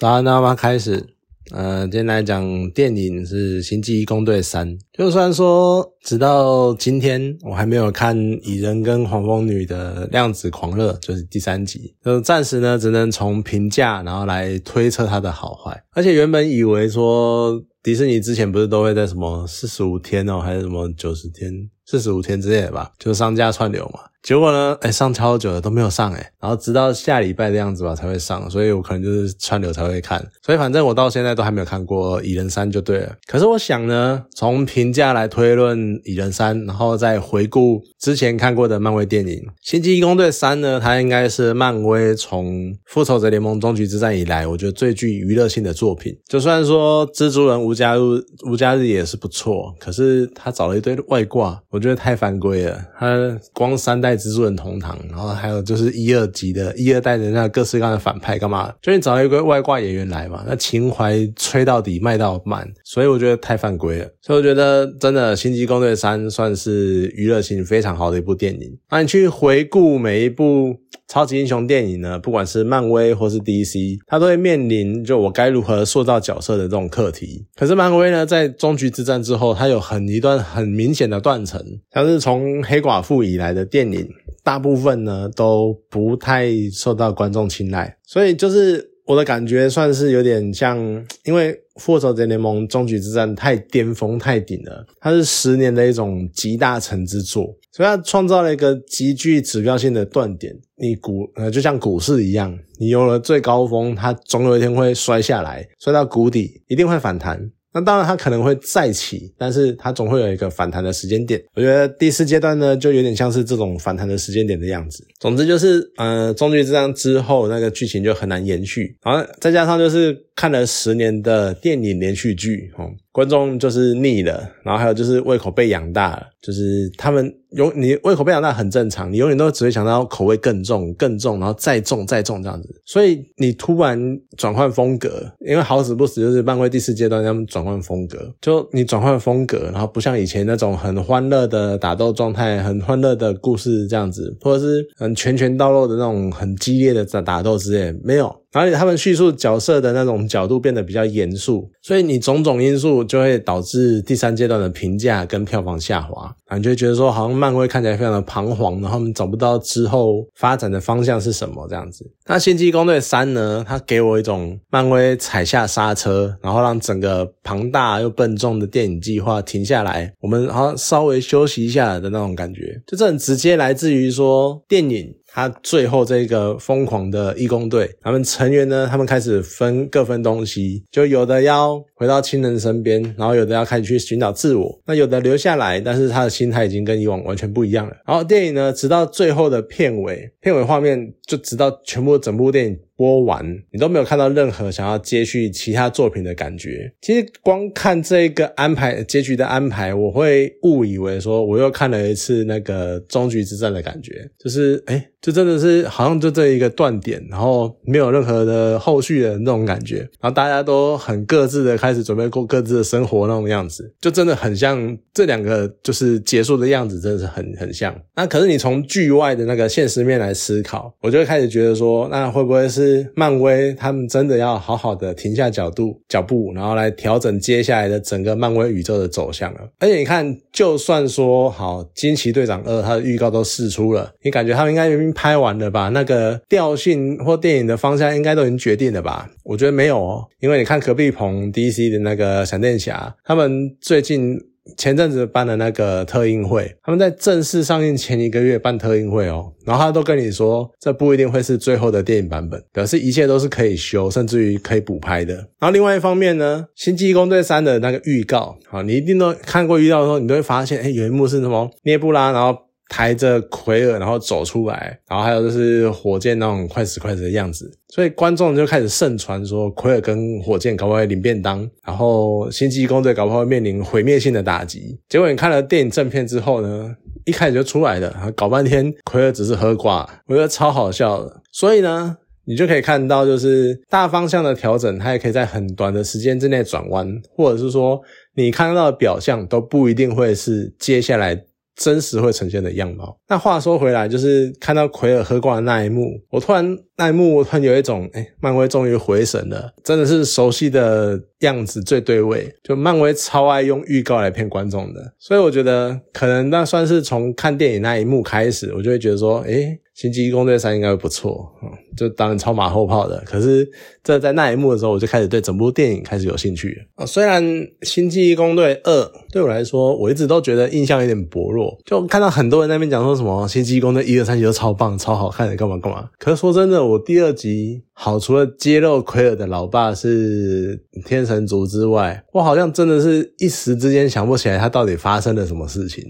好，那我们开始。呃，今天来讲电影是《星际异攻队三》。就算说，直到今天我还没有看蚁人跟黄蜂女的量子狂热，就是第三集，就暂时呢只能从评价然后来推测它的好坏。而且原本以为说，迪士尼之前不是都会在什么四十五天哦，还是什么九十天、四十五天之类的吧，就上架串流嘛。结果呢？哎，上超久了都没有上哎，然后直到下礼拜的样子吧才会上，所以我可能就是串流才会看。所以反正我到现在都还没有看过《蚁人三》就对了。可是我想呢，从评价来推论《蚁人三》，然后再回顾之前看过的漫威电影《星际异攻队三》呢，它应该是漫威从《复仇者联盟：终局之战》以来，我觉得最具娱乐性的作品。就算说蜘蛛人无家日无家日也是不错，可是他找了一堆外挂，我觉得太犯规了。他光三代。蜘蛛人同堂，然后还有就是一二级的一二代的那各式各样的反派，干嘛？就你找一个外挂演员来嘛，那情怀吹到底，卖到满，所以我觉得太犯规了。所以我觉得真的《星际攻队三》算是娱乐性非常好的一部电影。那你去回顾每一部超级英雄电影呢，不管是漫威或是 DC，它都会面临就我该如何塑造角色的这种课题。可是漫威呢，在终局之战之后，它有很一段很明显的断层，像是从黑寡妇以来的电影。大部分呢都不太受到观众青睐，所以就是我的感觉算是有点像，因为《复仇者联盟：终局之战》太巅峰太顶了，它是十年的一种集大成之作，所以它创造了一个极具指标性的断点。你股呃就像股市一样，你有了最高峰，它总有一天会摔下来，摔到谷底，一定会反弹。那当然，它可能会再起，但是它总会有一个反弹的时间点。我觉得第四阶段呢，就有点像是这种反弹的时间点的样子。总之就是，呃，终局之战之后，那个剧情就很难延续。然后再加上就是看了十年的电影连续剧，哦，观众就是腻了。然后还有就是胃口被养大了，就是他们。永你胃口被养大很正常，你永远都只会想到口味更重、更重，然后再重、再重这样子。所以你突然转换风格，因为好死不死就是漫威第四阶段他们转换风格，就你转换风格，然后不像以前那种很欢乐的打斗状态、很欢乐的故事这样子，或者是很拳拳到肉的那种很激烈的打打斗之类，没有。而且他们叙述角色的那种角度变得比较严肃，所以你种种因素就会导致第三阶段的评价跟票房下滑，你就觉得说好像漫威看起来非常的彷徨，然后他们找不到之后发展的方向是什么这样子。那《星际攻队三》呢？它给我一种漫威踩下刹车，然后让整个庞大又笨重的电影计划停下来，我们好像稍微休息一下的那种感觉，就这很直接来自于说电影。他最后这个疯狂的义工队，他们成员呢，他们开始分各分东西，就有的要回到亲人身边，然后有的要开始去寻找自我，那有的留下来，但是他的心态已经跟以往完全不一样了。然后电影呢，直到最后的片尾，片尾画面就直到全部整部电影。播完，你都没有看到任何想要接续其他作品的感觉。其实光看这个安排结局的安排，我会误以为说我又看了一次那个终局之战的感觉，就是哎，就真的是好像就这一个断点，然后没有任何的后续的那种感觉，然后大家都很各自的开开始准备过各自的生活那种样子，就真的很像这两个就是结束的样子，真的是很很像。那可是你从剧外的那个现实面来思考，我就会开始觉得说，那会不会是？漫威他们真的要好好的停下角度脚步，然后来调整接下来的整个漫威宇宙的走向了。而且你看，就算说好《惊奇队长二》它的预告都释出了，你感觉他们应该已经拍完了吧？那个调性或电影的方向应该都已经决定了吧？我觉得没有哦，因为你看隔壁棚 DC 的那个闪电侠，他们最近。前阵子办的那个特映会，他们在正式上映前一个月办特映会哦，然后他都跟你说，这不一定会是最后的电影版本，表示一切都是可以修，甚至于可以补拍的。然后另外一方面呢，《星际异攻队三》的那个预告，好，你一定都看过预告的时候，你都会发现，哎，有一幕是什么？涅布拉，然后。抬着奎尔，然后走出来，然后还有就是火箭那种快死快死的样子，所以观众就开始盛传说奎尔跟火箭搞不好会领便当，然后星际攻队搞不好会面临毁灭性的打击。结果你看了电影正片之后呢，一开始就出来了，搞半天奎尔只是喝挂，我觉得超好笑的。所以呢，你就可以看到，就是大方向的调整，它也可以在很短的时间之内转弯，或者是说你看到的表象都不一定会是接下来。真实会呈现的样貌。那话说回来，就是看到奎尔喝光的那一幕，我突然那一幕，我突然有一种，哎，漫威终于回神了，真的是熟悉的样子最对味。就漫威超爱用预告来骗观众的，所以我觉得可能那算是从看电影那一幕开始，我就会觉得说，哎。星际异攻队三应该会不错，嗯，就当然超马后炮的。可是这在那一幕的时候，我就开始对整部电影开始有兴趣啊。虽然星际异攻队二对我来说，我一直都觉得印象有点薄弱，就看到很多人那边讲说什么星际异攻队一二三集都超棒、超好看的，干嘛干嘛。可是说真的，我第二集好，除了揭露奎尔的老爸是天神族之外，我好像真的是一时之间想不起来他到底发生了什么事情。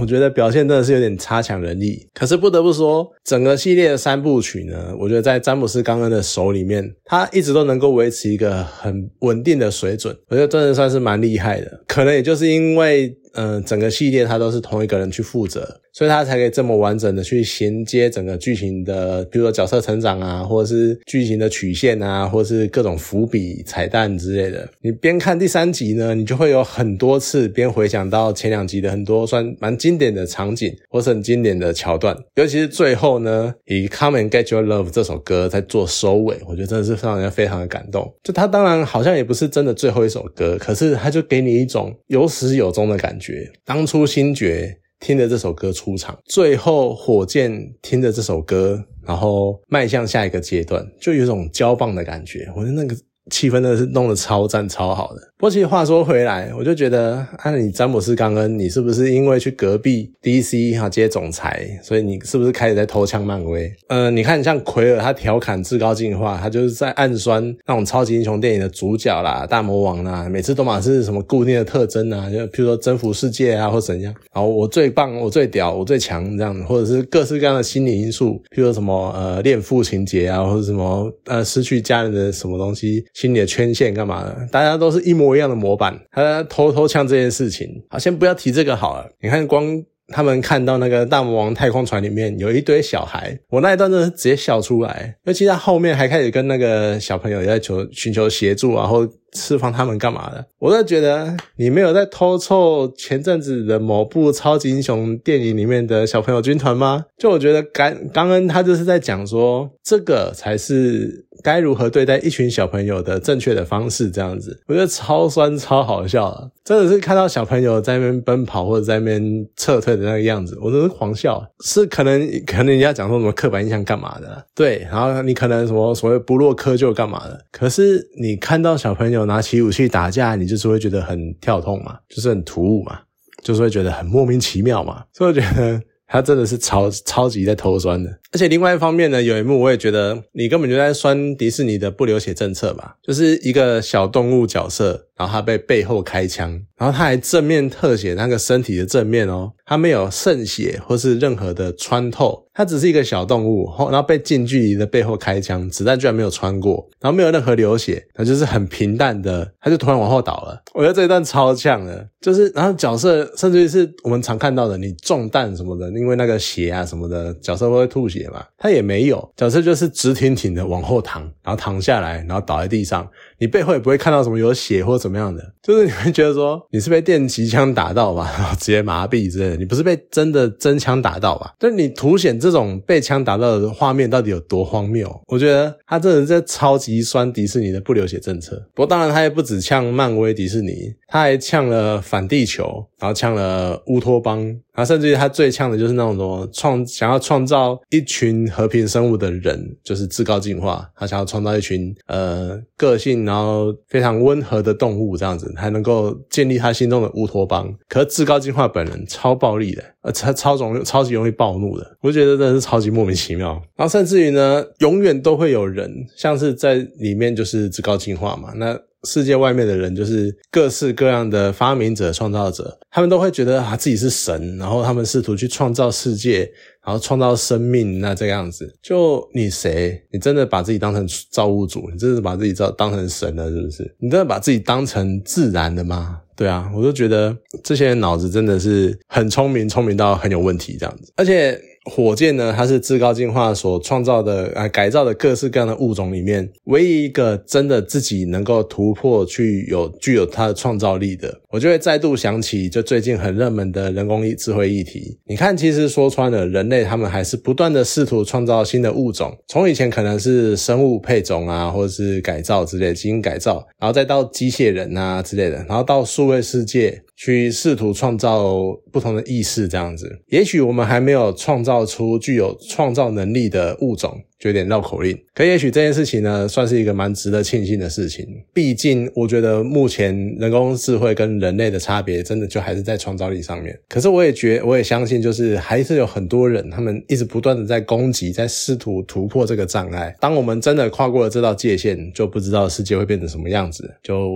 我觉得表现真的是有点差强人意。可是不得不说。整个系列的三部曲呢，我觉得在詹姆斯·冈恩的手里面，他一直都能够维持一个很稳定的水准，我觉得真的算是蛮厉害的。可能也就是因为。嗯，整个系列他都是同一个人去负责，所以他才可以这么完整的去衔接整个剧情的，比如说角色成长啊，或者是剧情的曲线啊，或者是各种伏笔、彩蛋之类的。你边看第三集呢，你就会有很多次边回想到前两集的很多算蛮经典的场景，或是很经典的桥段。尤其是最后呢，以《Come and Get Your Love》这首歌在做收尾，我觉得真的是让人非常的感动。就他当然好像也不是真的最后一首歌，可是他就给你一种有始有终的感觉。觉当初星爵听着这首歌出场，最后火箭听着这首歌，然后迈向下一个阶段，就有种交棒的感觉。我觉得那个。气氛真的是弄得超赞超好的。不过其实话说回来，我就觉得，啊，你詹姆斯·冈恩，你是不是因为去隔壁 DC 哈接总裁，所以你是不是开始在偷枪漫威？呃，你看像奎尔，他调侃至高进化，他就是在暗酸那种超级英雄电影的主角啦、大魔王啦，每次都嘛是什么固定的特征啊，就譬如说征服世界啊，或怎样。然后我最棒，我最屌，我最强这样子，或者是各式各样的心理因素，譬如说什么呃恋父情节啊，或者什么呃失去家人的什么东西。心理的圈线干嘛的？大家都是一模一样的模板。他偷偷枪这件事情，好，先不要提这个好了。你看，光他们看到那个大魔王太空船里面有一堆小孩，我那一段真的直接笑出来。尤其他后面还开始跟那个小朋友也在求寻求协助啊，或释放他们干嘛的？我都觉得你没有在偷凑前阵子的某部超级英雄电影里面的小朋友军团吗？就我觉得刚刚恩他就是在讲说，这个才是。该如何对待一群小朋友的正确的方式，这样子，我觉得超酸超好笑啊！真的是看到小朋友在那边奔跑或者在那边撤退的那个样子，我真是狂笑。是可能可能人家讲说什么刻板印象干嘛的，对，然后你可能什么所谓不落窠臼干嘛的，可是你看到小朋友拿起武器打架，你就是会觉得很跳痛嘛，就是很突兀嘛，就是会觉得很莫名其妙嘛，所以我觉得。他真的是超超级在偷酸的，而且另外一方面呢，有一幕我也觉得你根本就在酸迪士尼的不流血政策吧，就是一个小动物角色，然后他被背后开枪，然后他还正面特写那个身体的正面哦，他没有渗血或是任何的穿透。他只是一个小动物，然后被近距离的背后开枪，子弹居然没有穿过，然后没有任何流血，那就是很平淡的，他就突然往后倒了。我觉得这一段超像的，就是然后角色甚至于是我们常看到的，你中弹什么的，因为那个血啊什么的，角色会吐血他也没有，假设就是直挺挺的往后躺，然后躺下来，然后倒在地上。你背后也不会看到什么有血或怎么样的，就是你会觉得说你是被电击枪打到吧，然后直接麻痹之类的，你不是被真的真枪打到吧？但你凸显这种被枪打到的画面到底有多荒谬？我觉得他真的在超级酸迪士尼的不流血政策。不过当然他也不止呛漫威迪士尼，他还呛了反地球，然后呛了乌托邦。然后甚至于他最呛的就是那种什么创想要创造一群和平生物的人，就是至高进化。他想要创造一群呃个性然后非常温和的动物，这样子还能够建立他心中的乌托邦。可是至高进化本人超暴力的，呃超超容超级容易暴怒的，我觉得真的是超级莫名其妙。然后甚至于呢，永远都会有人像是在里面就是至高进化嘛，那。世界外面的人就是各式各样的发明者、创造者，他们都会觉得啊自己是神，然后他们试图去创造世界，然后创造生命。那这个样子，就你谁？你真的把自己当成造物主？你真的把自己造当成神了？是不是？你真的把自己当成自然的吗？对啊，我就觉得这些人脑子真的是很聪明，聪明到很有问题这样子。而且火箭呢，它是至高进化所创造的啊改造的各式各样的物种里面，唯一一个真的自己能够突破去有具有它的创造力的，我就会再度想起就最近很热门的人工智慧议题。你看，其实说穿了，人类他们还是不断的试图创造新的物种，从以前可能是生物配种啊，或者是改造之类基因改造，然后再到机械人啊之类的，然后到数位世界。去试图创造不同的意识，这样子，也许我们还没有创造出具有创造能力的物种，就有点绕口令。可也许这件事情呢，算是一个蛮值得庆幸的事情。毕竟，我觉得目前人工智慧跟人类的差别，真的就还是在创造力上面。可是，我也觉，我也相信，就是还是有很多人，他们一直不断的在攻击，在试图突破这个障碍。当我们真的跨过了这道界限，就不知道世界会变成什么样子。就。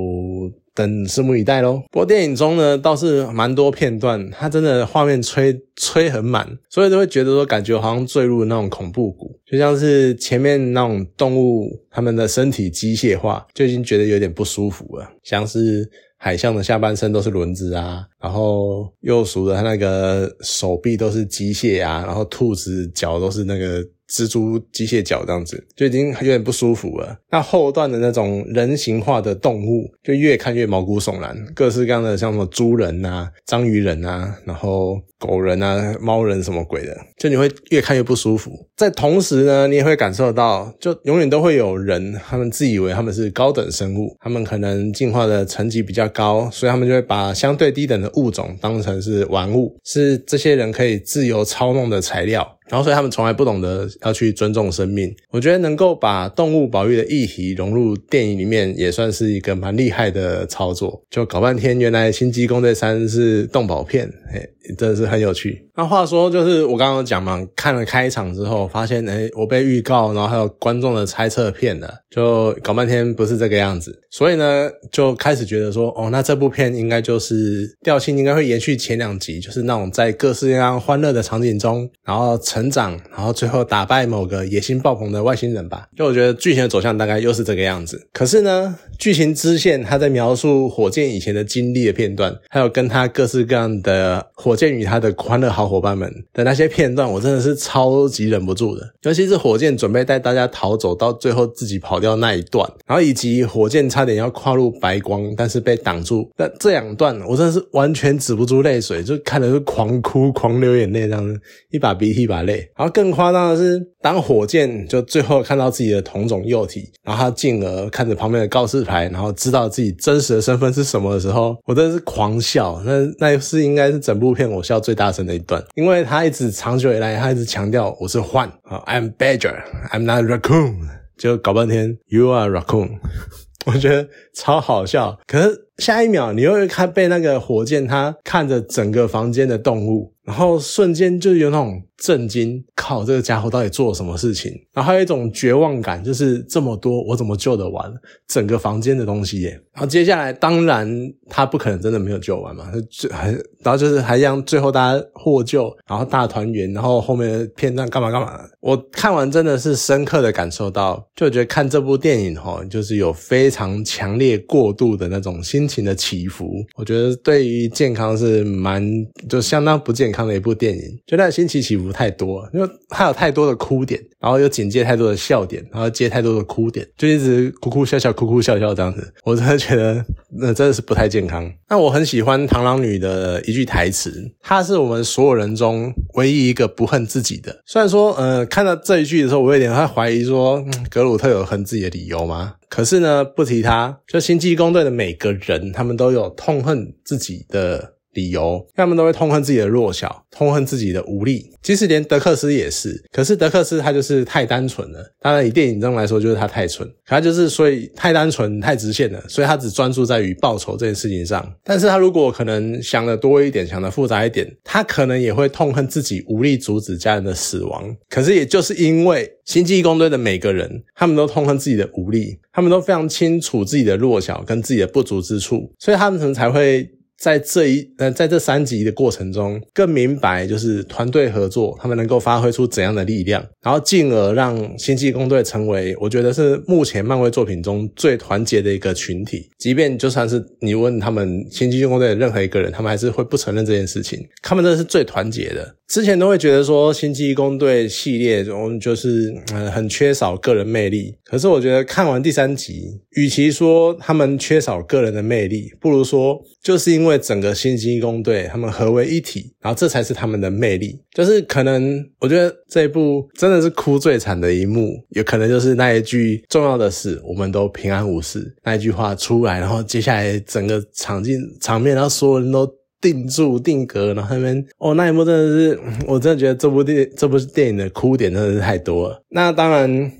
等拭目以待喽。不过电影中呢，倒是蛮多片段，它真的画面吹吹很满，所以都会觉得说，感觉好像坠入那种恐怖谷，就像是前面那种动物，它们的身体机械化，就已经觉得有点不舒服了。像是海象的下半身都是轮子啊，然后幼鼠的它那个手臂都是机械啊，然后兔子脚都是那个。蜘蛛机械脚这样子就已经有点不舒服了。那后段的那种人形化的动物，就越看越毛骨悚然，各式各样的像什么猪人啊、章鱼人啊，然后狗人啊、猫人什么鬼的，就你会越看越不舒服。在同时呢，你也会感受到，就永远都会有人，他们自以为他们是高等生物，他们可能进化的层级比较高，所以他们就会把相对低等的物种当成是玩物，是这些人可以自由操弄的材料。然后，所以他们从来不懂得要去尊重生命。我觉得能够把动物保育的议题融入电影里面，也算是一个蛮厉害的操作。就搞半天，原来《星际攻队三》是动保片，嘿。真的是很有趣。那话说，就是我刚刚讲嘛，看了开场之后，发现哎，我被预告，然后还有观众的猜测骗了，就搞半天不是这个样子。所以呢，就开始觉得说，哦，那这部片应该就是调性应该会延续前两集，就是那种在各式各样欢乐的场景中，然后成成长，然后最后打败某个野心爆棚的外星人吧。就我觉得剧情的走向大概又是这个样子。可是呢，剧情支线他在描述火箭以前的经历的片段，还有跟他各式各样的火。箭与他的欢乐好伙伴们的那些片段，我真的是超级忍不住的。尤其是火箭准备带大家逃走，到最后自己跑掉那一段，然后以及火箭差点要跨入白光，但是被挡住。那这两段，我真的是完全止不住泪水，就看的是狂哭、狂流眼泪这样子，一把鼻涕一把泪。然后更夸张的是，当火箭就最后看到自己的同种幼体，然后他进而看着旁边的告示牌，然后知道自己真实的身份是什么的时候，我真是狂笑。那那是应该是整部片。我笑最大声的一段，因为他一直长久以来，他一直强调我是獾啊，I'm badger，I'm not raccoon，就搞半天 You are raccoon，我觉得超好笑。可是下一秒，你又会看被那个火箭，他看着整个房间的动物，然后瞬间就有那种。震惊！靠，这个家伙到底做了什么事情？然后还有一种绝望感，就是这么多，我怎么救得完整个房间的东西耶？然后接下来，当然他不可能真的没有救完嘛，就还然后就是还让最后大家获救，然后大团圆，然后后面的片段干嘛干嘛？我看完真的是深刻的感受到，就觉得看这部电影哈，就是有非常强烈过度的那种心情的起伏。我觉得对于健康是蛮就相当不健康的一部电影，就那心情起伏。太多，因为它有太多的哭点，然后又紧接太多的笑点，然后接太多的哭点，就一直哭哭笑笑，哭哭笑笑这样子。我真的觉得那真的是不太健康。那我很喜欢螳螂女的一句台词，她是我们所有人中唯一一个不恨自己的。虽然说，呃，看到这一句的时候，我有点会怀疑说，格鲁特有恨自己的理由吗？可是呢，不提他，就星际工队的每个人，他们都有痛恨自己的。理由，他们都会痛恨自己的弱小，痛恨自己的无力。其实连德克斯也是，可是德克斯他就是太单纯了。当然，以电影中来说，就是他太蠢，他就是所以太单纯、太直线了，所以他只专注在于报仇这件事情上。但是他如果可能想的多一点，想的复杂一点，他可能也会痛恨自己无力阻止家人的死亡。可是也就是因为星际义工队的每个人，他们都痛恨自己的无力，他们都非常清楚自己的弱小跟自己的不足之处，所以他们可能才会。在这一呃在这三集的过程中，更明白就是团队合作，他们能够发挥出怎样的力量，然后进而让星际公队成为我觉得是目前漫威作品中最团结的一个群体。即便就算是你问他们星际公队的任何一个人，他们还是会不承认这件事情。他们真的是最团结的。之前都会觉得说星际公队系列中就是嗯很缺少个人魅力，可是我觉得看完第三集，与其说他们缺少个人的魅力，不如说就是因为为整个星际公队他们合为一体，然后这才是他们的魅力。就是可能我觉得这一部真的是哭最惨的一幕，有可能就是那一句重要的是我们都平安无事那一句话出来，然后接下来整个场景场面，然后所有人都。定住定格，然后他们哦，那一幕真的是，我真的觉得这部电这部电影的哭点真的是太多了。那当然，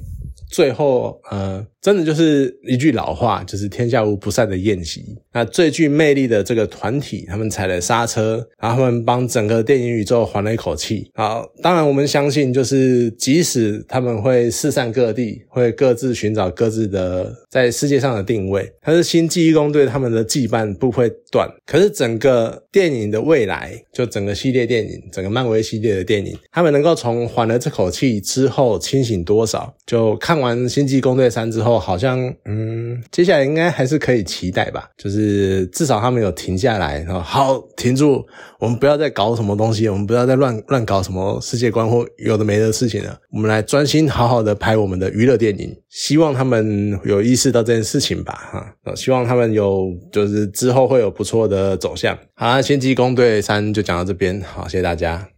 最后呃。真的就是一句老话，就是天下无不散的宴席。那最具魅力的这个团体，他们踩了刹车，然后他们帮整个电影宇宙缓了一口气。好，当然我们相信，就是即使他们会四散各地，会各自寻找各自的在世界上的定位，可是新记忆工对他们的羁绊不会断。可是整个电影的未来，就整个系列电影，整个漫威系列的电影，他们能够从缓了这口气之后清醒多少？就看完星际工队三之后。好像嗯，接下来应该还是可以期待吧。就是至少他们有停下来，然后好停住，我们不要再搞什么东西，我们不要再乱乱搞什么世界观或有的没的事情了。我们来专心好好的拍我们的娱乐电影。希望他们有意识到这件事情吧，哈。希望他们有就是之后会有不错的走向。好，先机工队三就讲到这边，好，谢谢大家。